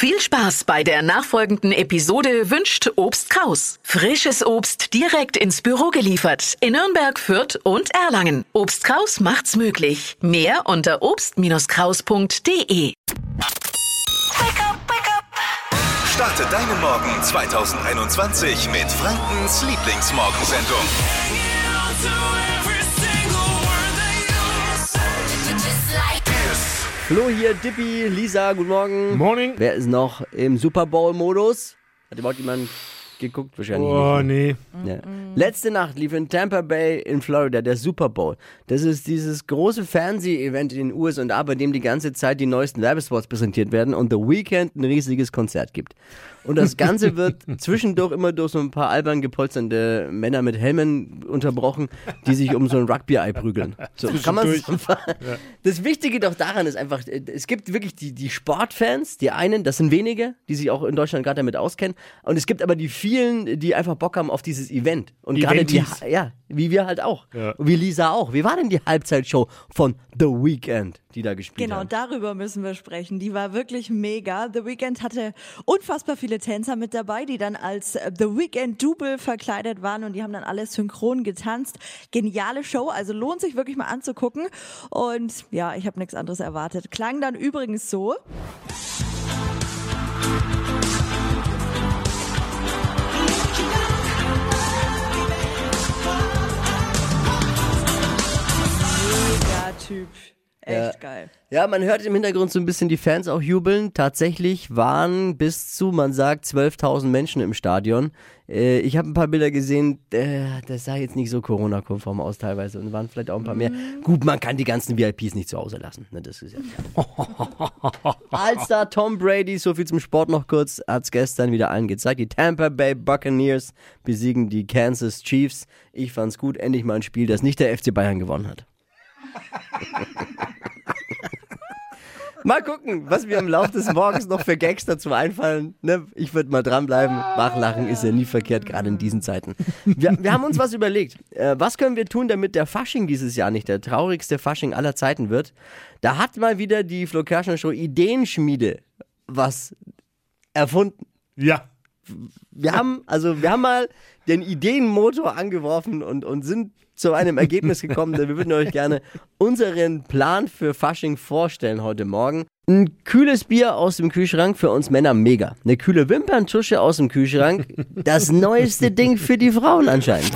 Viel Spaß bei der nachfolgenden Episode wünscht Obst Kraus. Frisches Obst direkt ins Büro geliefert in Nürnberg, Fürth und Erlangen. Obst Kraus macht's möglich. Mehr unter obst-kraus.de. Starte deinen Morgen 2021 mit Frankens Lieblingsmorgensendung. Flo hier, Dippy, Lisa, guten Morgen. Morning. Wer ist noch im Super Bowl-Modus? Hat überhaupt jemand geguckt? Wahrscheinlich Oh, nicht. nee. Ja. Letzte Nacht lief in Tampa Bay in Florida der Super Bowl. Das ist dieses große Fernseh-Event in den USA, bei dem die ganze Zeit die neuesten Werbespots präsentiert werden und The Weeknd ein riesiges Konzert gibt. Und das Ganze wird zwischendurch immer durch so ein paar albern gepolsternde Männer mit Helmen unterbrochen, die sich um so ein Rugby-Ei prügeln. So kann man es Das Wichtige doch daran ist einfach, äh, es gibt wirklich die, die Sportfans, die einen, das sind wenige, die sich auch in Deutschland gerade damit auskennen. Und es gibt aber die vielen, die einfach Bock haben auf dieses Event. Und gerade die, ja, wie wir halt auch. Ja. Wie Lisa auch. Wie war denn die Halbzeitshow von The Weeknd, die da gespielt Genau, haben? darüber müssen wir sprechen. Die war wirklich mega. The Weeknd hatte unfassbar viele Tänzer mit dabei, die dann als äh, The Weeknd Double verkleidet waren und die haben dann alle synchron getanzt. Geniale Show, also lohnt sich wirklich mal anzugucken. Und ja, ich habe nichts anderes erwartet. Klang dann übrigens so. Typ. Echt Ja. geil. Ja, man hört im Hintergrund so ein bisschen die Fans auch jubeln. Tatsächlich waren bis zu, man sagt, 12.000 Menschen im Stadion. Äh, ich habe ein paar Bilder gesehen, äh, das sah jetzt nicht so Corona-konform aus teilweise und waren vielleicht auch ein paar mehr. Gut, man kann die ganzen VIPs nicht zu Hause lassen. Ne, das ist ja Allstar Tom Brady, so viel zum Sport noch kurz, hat's gestern wieder allen gezeigt. Die Tampa Bay Buccaneers besiegen die Kansas Chiefs. Ich fand's gut, endlich mal ein Spiel, das nicht der FC Bayern gewonnen hat. Mal gucken, was mir im Laufe des Morgens noch für Gags dazu einfallen. Ne? Ich würde mal dranbleiben. Wachlachen ist ja nie verkehrt, gerade in diesen Zeiten. Wir, wir haben uns was überlegt. Äh, was können wir tun, damit der Fasching dieses Jahr nicht der traurigste Fasching aller Zeiten wird? Da hat mal wieder die Flo Kerschner Show Ideenschmiede was erfunden. Ja. Wir haben, also wir haben mal den Ideenmotor angeworfen und, und sind zu einem Ergebnis gekommen. Wir würden euch gerne unseren Plan für Fasching vorstellen heute Morgen. Ein kühles Bier aus dem Kühlschrank für uns Männer mega. Eine kühle Wimperntusche aus dem Kühlschrank. Das neueste Ding für die Frauen anscheinend.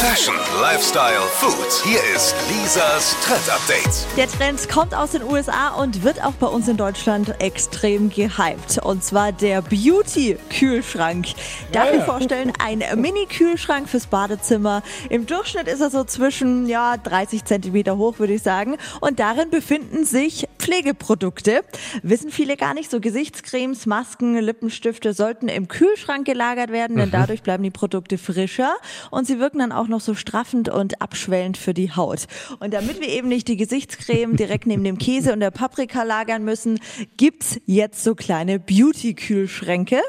Fashion, Lifestyle, Food. Hier ist Lisas Trend Update. Der Trend kommt aus den USA und wird auch bei uns in Deutschland extrem gehypt. Und zwar der Beauty-Kühlschrank. Darf ich vorstellen, ein Mini-Kühlschrank fürs Badezimmer. Im Durchschnitt ist er so zwischen ja, 30 Zentimeter hoch, würde ich sagen. Und darin befinden sich Pflegeprodukte. Wissen viele gar nicht. So Gesichtscremes, Masken, Lippenstifte sollten im Kühlschrank gelagert werden, denn dadurch bleiben die Produkte frischer und sie wirken dann auch noch so straffend und abschwellend für die Haut. Und damit wir eben nicht die Gesichtscreme direkt neben dem Käse und der Paprika lagern müssen, gibt's jetzt so kleine Beauty-Kühlschränke.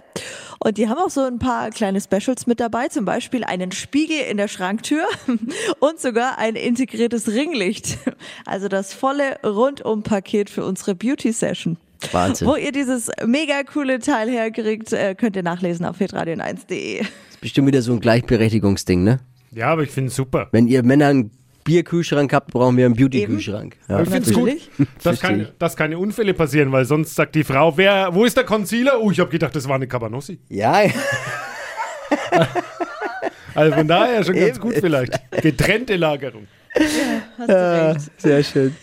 Und die haben auch so ein paar kleine Specials mit dabei, zum Beispiel einen Spiegel in der Schranktür und sogar ein integriertes Ringlicht. Also das volle Rundum-Paket für unsere Beauty-Session. Wahnsinn. Wo ihr dieses mega coole Teil herkriegt, äh, könnt ihr nachlesen auf hitradion1.de. Bestimmt wieder so ein Gleichberechtigungsding, ne? Ja, aber ich finde es super. Wenn ihr Männer einen Bierkühlschrank habt, brauchen wir einen Beauty-Kühlschrank. Ja. ich finde es gut, dass keine, dass keine Unfälle passieren, weil sonst sagt die Frau, wer, wo ist der Concealer? Oh, ich habe gedacht, das war eine Cabanossi. Ja, Also von daher schon ganz gut vielleicht. Getrennte Lagerung. Hast du recht. Sehr schön.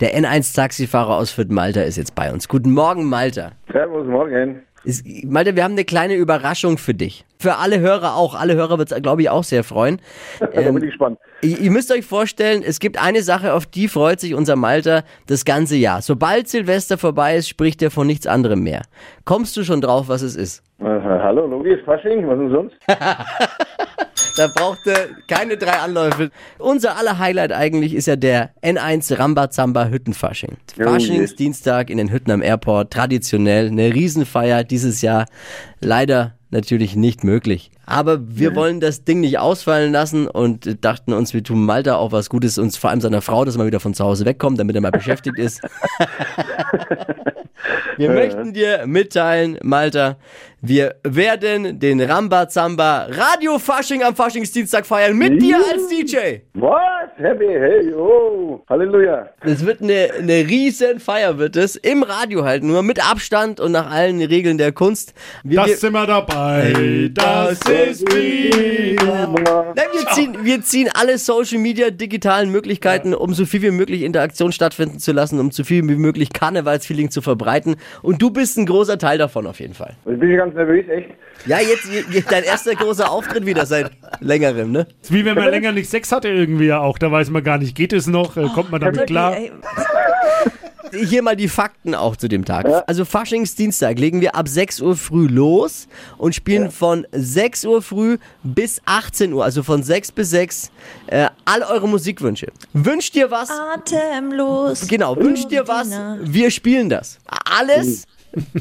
Der N1-Taxifahrer aus Fürth Malta ist jetzt bei uns. Guten Morgen, Malta. Servus, morgen. Ist, Malte, wir haben eine kleine Überraschung für dich. Für alle Hörer auch. Alle Hörer wird es, glaube ich, auch sehr freuen. Da bin ich gespannt. Ihr, ihr müsst euch vorstellen, es gibt eine Sache, auf die freut sich unser Malta das ganze Jahr. Sobald Silvester vorbei ist, spricht er von nichts anderem mehr. Kommst du schon drauf, was es ist? Aha, hallo, logisch, Fasching, was denn sonst? Da braucht er keine drei Anläufe. Unser aller Highlight eigentlich ist ja der N1 Rambazamba Hüttenfasching. Oh, Faschingsdienstag in den Hütten am Airport, traditionell, eine Riesenfeier dieses Jahr. Leider natürlich nicht möglich. Aber wir wollen das Ding nicht ausfallen lassen und dachten uns, wir tun Malta auch was Gutes, uns vor allem seiner Frau, dass mal wieder von zu Hause wegkommt, damit er mal beschäftigt ist. Wir möchten dir mitteilen, Malta, wir werden den Rambazamba Radio Fasching am Faschingsdienstag feiern mit dir als DJ. Was? Happy, hey, oh, Halleluja. Es wird eine, eine riesen Feier, wird es. Im Radio halt nur, mit Abstand und nach allen Regeln der Kunst. Wir, Das wir, sind wir dabei. Das ist prima. Nein, wir, ziehen, wir ziehen alle Social Media digitalen Möglichkeiten, um so viel wie möglich Interaktion stattfinden zu lassen, um so viel wie möglich Karnevalsfeeling zu verbreiten. Und du bist ein großer Teil davon auf jeden Fall. Ich bin ganz nervös, echt. Ja, jetzt jetzt dein erster großer Auftritt wieder seit längerem, ne? Ist Wie wenn man länger nicht Sex hatte irgendwie ja auch. Da weiß man gar nicht, geht es noch, äh, kommt man damit klar. Ey, Hier mal die Fakten auch zu dem Tag. Also Faschingsdienstag legen wir ab 6 Uhr früh los und spielen von 6 Uhr früh bis 18 Uhr, also von 6 bis 6, äh, all eure Musikwünsche. Wünscht dir was? Atemlos. Genau, wünscht dir was? Wir spielen das. Alles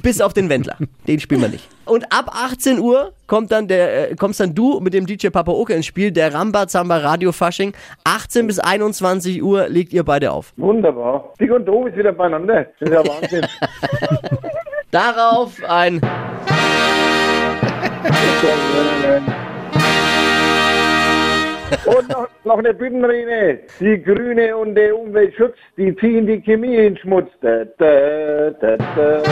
bis auf den Wendler. Den spielen wir nicht. Und ab 18 Uhr kommt dann der, äh, kommst dann du mit dem DJ Papa Oke ins Spiel, der Ramba Zamba Radio Fasching. 18 bis 21 Uhr legt ihr beide auf. Wunderbar. Dick und doof ist wieder beieinander. Das ist ja Wahnsinn. Darauf ein und noch, noch eine Büttenrede. Die Grüne und der Umweltschutz, die ziehen die Chemie in den Schmutz. Da, da, da, da.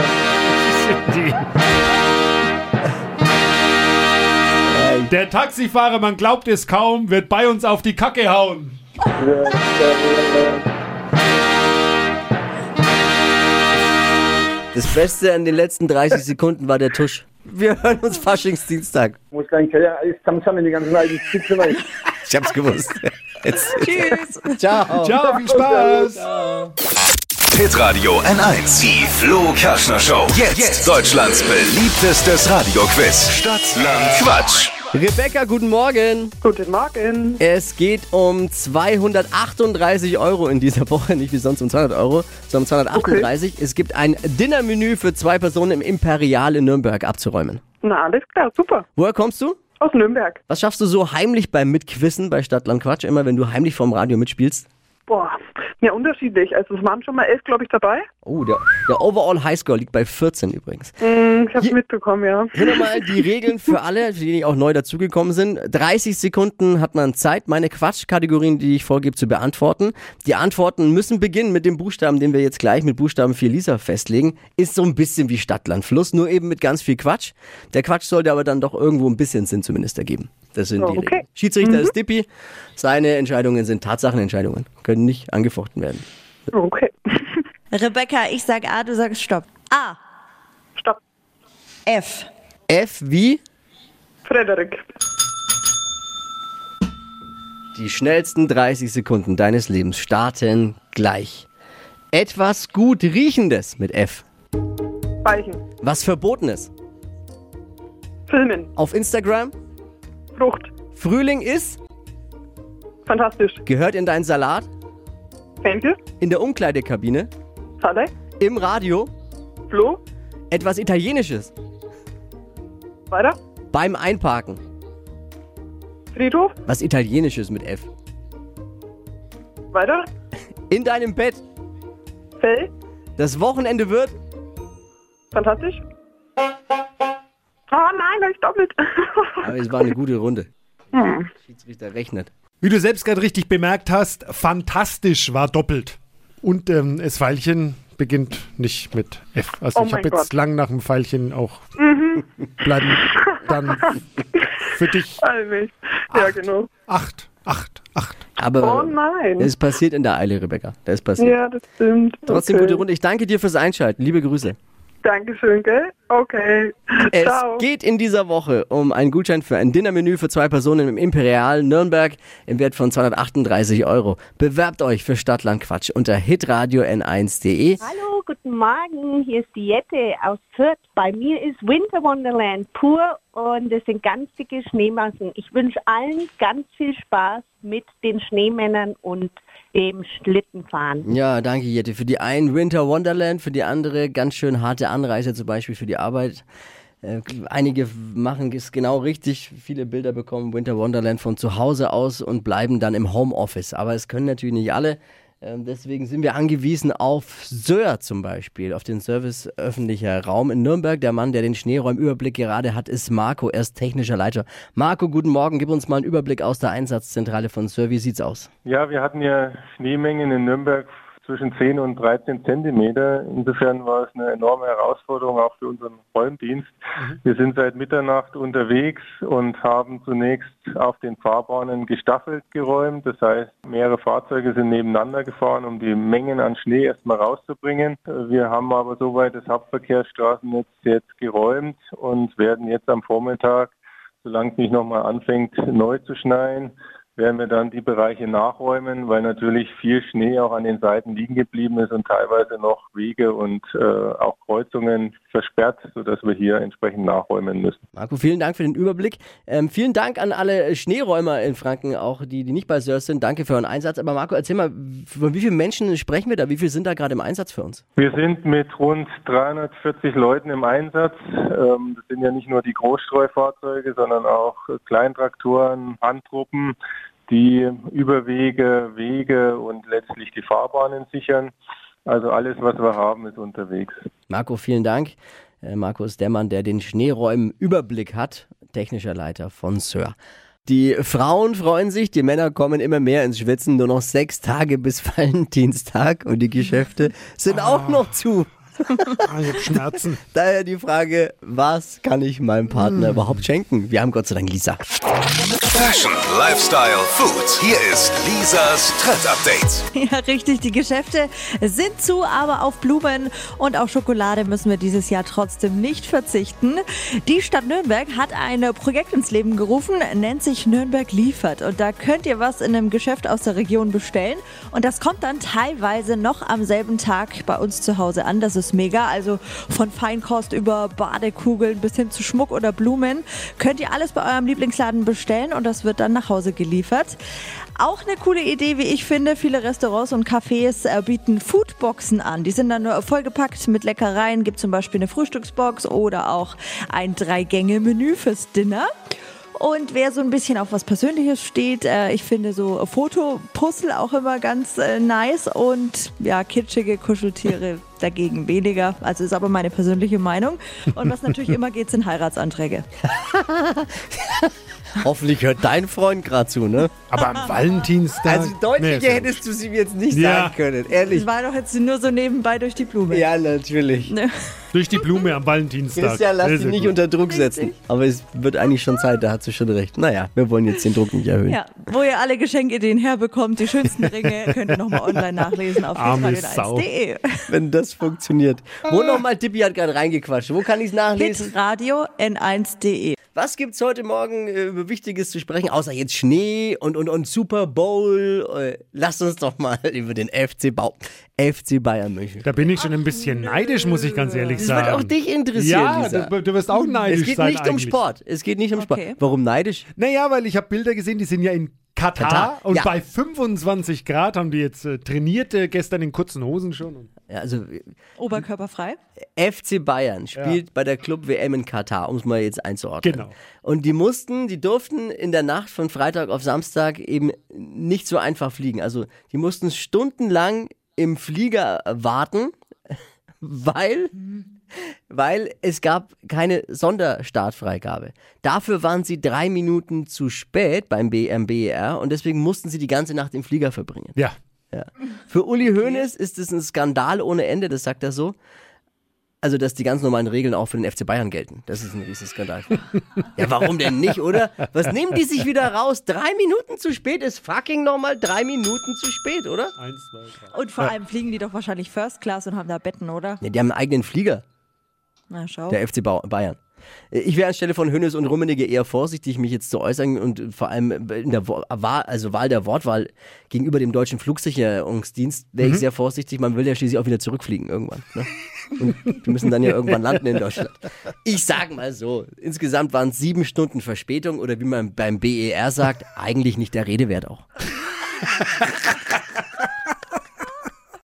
Der Taxifahrer, man glaubt es kaum, wird bei uns auf die Kacke hauen. Das Beste an den letzten 30 Sekunden war der Tusch. Wir hören uns Faschingsdienstag. Muss kein Keller, alles zusammen, die ganzen alten rein. Ich hab's gewusst. Jetzt. Tschüss. Ciao. Ciao, viel Spaß. Hitradio N1. Die Flo Kerschner Show. Jetzt, Deutschlands beliebtestes Radioquiz. Stadt, Land, Quatsch. Rebecca, guten Morgen. Guten Morgen. Es geht um 238 Euro in dieser Woche, nicht wie sonst um 200 Euro, sondern um 238. Es gibt ein Dinnermenü für zwei Personen im Imperial in Nürnberg abzuräumen. Na, alles klar, super. Woher kommst du? Aus Nürnberg. Was schaffst du so heimlich beim Mitquissen bei Stadtland Quatsch, immer wenn du heimlich vorm Radio mitspielst? Boah, ja, unterschiedlich. Also, es waren schon mal elf, glaube ich, dabei. Oh, der, der Overall Highscore liegt bei 14 übrigens. Hm, ich habe Hier- mitbekommen, ja. Hier nochmal die Regeln für alle, für die die auch neu dazugekommen sind. 30 Sekunden hat man Zeit, meine Quatschkategorien, die ich vorgebe, zu beantworten. Die Antworten müssen beginnen mit dem Buchstaben, den wir jetzt gleich mit Buchstaben 4 Lisa festlegen. Ist so ein bisschen wie Stadtland Fluss, nur eben mit ganz viel Quatsch. Der Quatsch sollte aber dann doch irgendwo ein bisschen Sinn zumindest ergeben. Das sind die Oh, okay. Regeln. Schiedsrichter ist Dippi. Seine Entscheidungen sind Tatsachenentscheidungen, können nicht angefochten werden. Okay. Rebecca, ich sag A, du sagst Stopp. A. Stopp. F. F wie Frederik. Die schnellsten 30 Sekunden deines Lebens starten gleich. Etwas gut riechendes mit F. Weichen. Was verbotenes. Filmen. Auf Instagram. Frucht. Frühling ist. Fantastisch. Gehört in deinen Salat. Fenkel. In der Umkleidekabine. Halle. Im Radio. Flo. Etwas Italienisches. Weiter. Beim Einparken. Friedhof. Was Italienisches mit F. Weiter. In deinem Bett. Fell. Das Wochenende wird. Fantastisch. Oh nein, da ist doppelt. Aber es war eine gute Runde. Schiedsrichter rechnet. Wie du selbst gerade richtig bemerkt hast, fantastisch war doppelt. Und ähm, das Pfeilchen beginnt nicht mit F. Also Oh ich habe jetzt lang nach dem Pfeilchen auch bleiben. Dann für dich Allmählich. Ja, genau. acht, acht, acht. Aber Oh nein. es passiert in der Eile, Rebecca. Das ist passiert. Ja, das stimmt. Trotzdem okay. gute Runde. Ich danke dir fürs Einschalten. Liebe Grüße. Dankeschön, gell? Okay. Es Ciao. geht in dieser Woche um einen Gutschein für ein Dinnermenü für zwei Personen im Imperial Nürnberg im Wert von 238 Euro. Bewerbt euch für Stadtland Quatsch unter hitradio n1.de. Hallo, guten Morgen. Hier ist die Jette aus Fürth. Bei mir ist Winter Wonderland pur und es sind ganz dicke Schneemassen. Ich wünsche allen ganz viel Spaß mit den Schneemännern und dem Schlittenfahren. Ja, danke Jette. Für die einen Winter Wonderland, für die andere ganz schön harte Anreise, zum Beispiel für die Arbeit. Äh, Einige machen es genau richtig. Viele Bilder bekommen Winter Wonderland von zu Hause aus und bleiben dann im Homeoffice. Aber es können natürlich nicht alle. Ähm, deswegen sind wir angewiesen auf Söhr zum Beispiel, auf den Service öffentlicher Raum in Nürnberg. Der Mann, der den Schneeräumüberblick gerade hat, ist Marco. Er ist technischer Leiter. Marco, guten Morgen. Gib uns mal einen Überblick aus der Einsatzzentrale von Söhr. Wie sieht's aus? Ja, wir hatten ja Schneemengen in Nürnberg zwischen 10 und 13 Zentimeter. Insofern war es eine enorme Herausforderung auch für unseren Räumdienst. Wir sind seit Mitternacht unterwegs und haben zunächst auf den Fahrbahnen gestaffelt geräumt. Das heißt, mehrere Fahrzeuge sind nebeneinander gefahren, um die Mengen an Schnee erstmal rauszubringen. Wir haben aber soweit das Hauptverkehrsstraßennetz jetzt geräumt und werden jetzt am Vormittag, solange es nicht nochmal anfängt, neu zu schneien, werden wir dann die Bereiche nachräumen, weil natürlich viel Schnee auch an den Seiten liegen geblieben ist und teilweise noch Wege und äh, auch Kreuzungen versperrt, sodass wir hier entsprechend nachräumen müssen. Marco, vielen Dank für den Überblick. Ähm, vielen Dank an alle Schneeräumer in Franken, auch die, die nicht bei Sörs sind. Danke für euren Einsatz. Aber Marco, erzähl mal, von wie vielen Menschen sprechen wir da? Wie viele sind da gerade im Einsatz für uns? Wir sind mit rund 340 Leuten im Einsatz. Ähm, das sind ja nicht nur die Großstreufahrzeuge, sondern auch Kleintraktoren, Handtruppen, die Überwege, Wege und letztlich die Fahrbahnen sichern. Also alles, was wir haben, ist unterwegs. Marco, vielen Dank. Äh, Marco ist der Mann, der den Schneeräumen-Überblick hat, technischer Leiter von Sir. Die Frauen freuen sich, die Männer kommen immer mehr ins Schwitzen. Nur noch sechs Tage bis Valentinstag und die Geschäfte sind auch noch zu. Ah, ich hab Schmerzen. Daher die Frage, was kann ich meinem Partner überhaupt schenken? Wir haben Gott sei Dank Lisa. Fashion, Lifestyle, Food. Hier ist Lisas Trend Update. Ja, richtig. Die Geschäfte sind zu, aber auf Blumen und auf Schokolade müssen wir dieses Jahr trotzdem nicht verzichten. Die Stadt Nürnberg hat ein Projekt ins Leben gerufen, nennt sich Nürnberg liefert. Und da könnt ihr was in einem Geschäft aus der Region bestellen. Und das kommt dann teilweise noch am selben Tag bei uns zu Hause an. Das ist mega. Also von Feinkost über Badekugeln bis hin zu Schmuck oder Blumen könnt ihr alles bei eurem Lieblingsladen bestellen und das wird dann nach Hause geliefert. Auch eine coole Idee, wie ich finde. Viele Restaurants und Cafés äh, bieten Foodboxen an. Die sind dann nur vollgepackt mit Leckereien. Gibt zum Beispiel eine Frühstücksbox oder auch ein Drei-Gänge-Menü fürs Dinner. Und wer so ein bisschen auf was Persönliches steht, äh, ich finde so Fotopuzzle auch immer ganz äh, nice und ja, kitschige Kuscheltiere dagegen weniger. Also ist aber meine persönliche Meinung. Und was natürlich immer geht, sind Heiratsanträge. Hoffentlich hört dein Freund gerade zu, ne? Aber am Valentinstag. Also deutlicher Nee, ist hättest du sie mir jetzt nicht Ja. sagen können, Das ehrlich. war doch jetzt nur so nebenbei durch die Blume. Ja, natürlich. Ne? Durch die Blume am Valentinstag. Christian, lass Sehr, dich nicht gut. unter Druck setzen. Aber es wird eigentlich schon Zeit, da hat sie schon recht. Naja, wir wollen jetzt den Druck nicht erhöhen. Ja, wo ihr alle Geschenkideen herbekommt, die schönsten Ringe, könnt ihr nochmal online nachlesen auf Arme Sau. hitradio1.de. Wenn das funktioniert. Wo nochmal, Tippi hat gerade reingequatscht. Wo kann ich es nachlesen? hitradio n1.de. Was gibt's heute Morgen äh, über Wichtiges zu sprechen, außer jetzt Schnee und, und, und Super Bowl? Äh, Lass uns doch mal über den FC, Bau FC Bayern München. Da bin ich schon ein bisschen neidisch, muss ich ganz ehrlich Das sagen. wird auch dich interessieren, Ja, Lisa. du, du wirst auch neidisch Es geht sein nicht um eigentlich. Sport. Es geht nicht um Okay. Sport. Warum neidisch? Naja, weil ich habe Bilder gesehen, die sind ja in Katar, Katar, und ja. bei 25 Grad haben die jetzt äh, trainiert, äh, gestern in kurzen Hosen schon. Ja, also Oberkörperfrei. FC Bayern spielt bei der Club WM in Katar, um es mal jetzt einzuordnen. Genau. Und die mussten, die durften in der Nacht von Freitag auf Samstag eben nicht so einfach fliegen. Also die mussten stundenlang im Flieger warten, weil, weil es gab keine Sonderstartfreigabe. Dafür waren sie drei Minuten zu spät beim BMBR und deswegen mussten sie die ganze Nacht im Flieger verbringen. ja, Ja. Für Uli Hoeneß ist es ein Skandal ohne Ende, das sagt er so. Also, dass die ganz normalen Regeln auch für den FC Bayern gelten. Das ist ein Riesenskandal. ja, warum denn nicht, oder? Was nehmen die sich wieder raus? Drei Minuten zu spät ist fucking nochmal drei Minuten zu spät, oder? eins, zwei, drei. Und vor allem fliegen die doch wahrscheinlich First Class und haben da Betten, oder? Ja, die haben einen eigenen Flieger, Na, schau. der FC Ba- Bayern. Ich wäre anstelle von Hönes und Rummenigge eher vorsichtig, mich jetzt zu äußern und vor allem in der Wahl, also Wahl der Wortwahl gegenüber dem deutschen Flugsicherungsdienst wäre ich sehr vorsichtig. Man will ja schließlich auch wieder zurückfliegen irgendwann. Ne? Und wir müssen dann ja irgendwann landen in Deutschland. Ich sag mal so, insgesamt waren es sieben Stunden Verspätung oder wie man beim BER sagt, eigentlich nicht der Rede wert auch.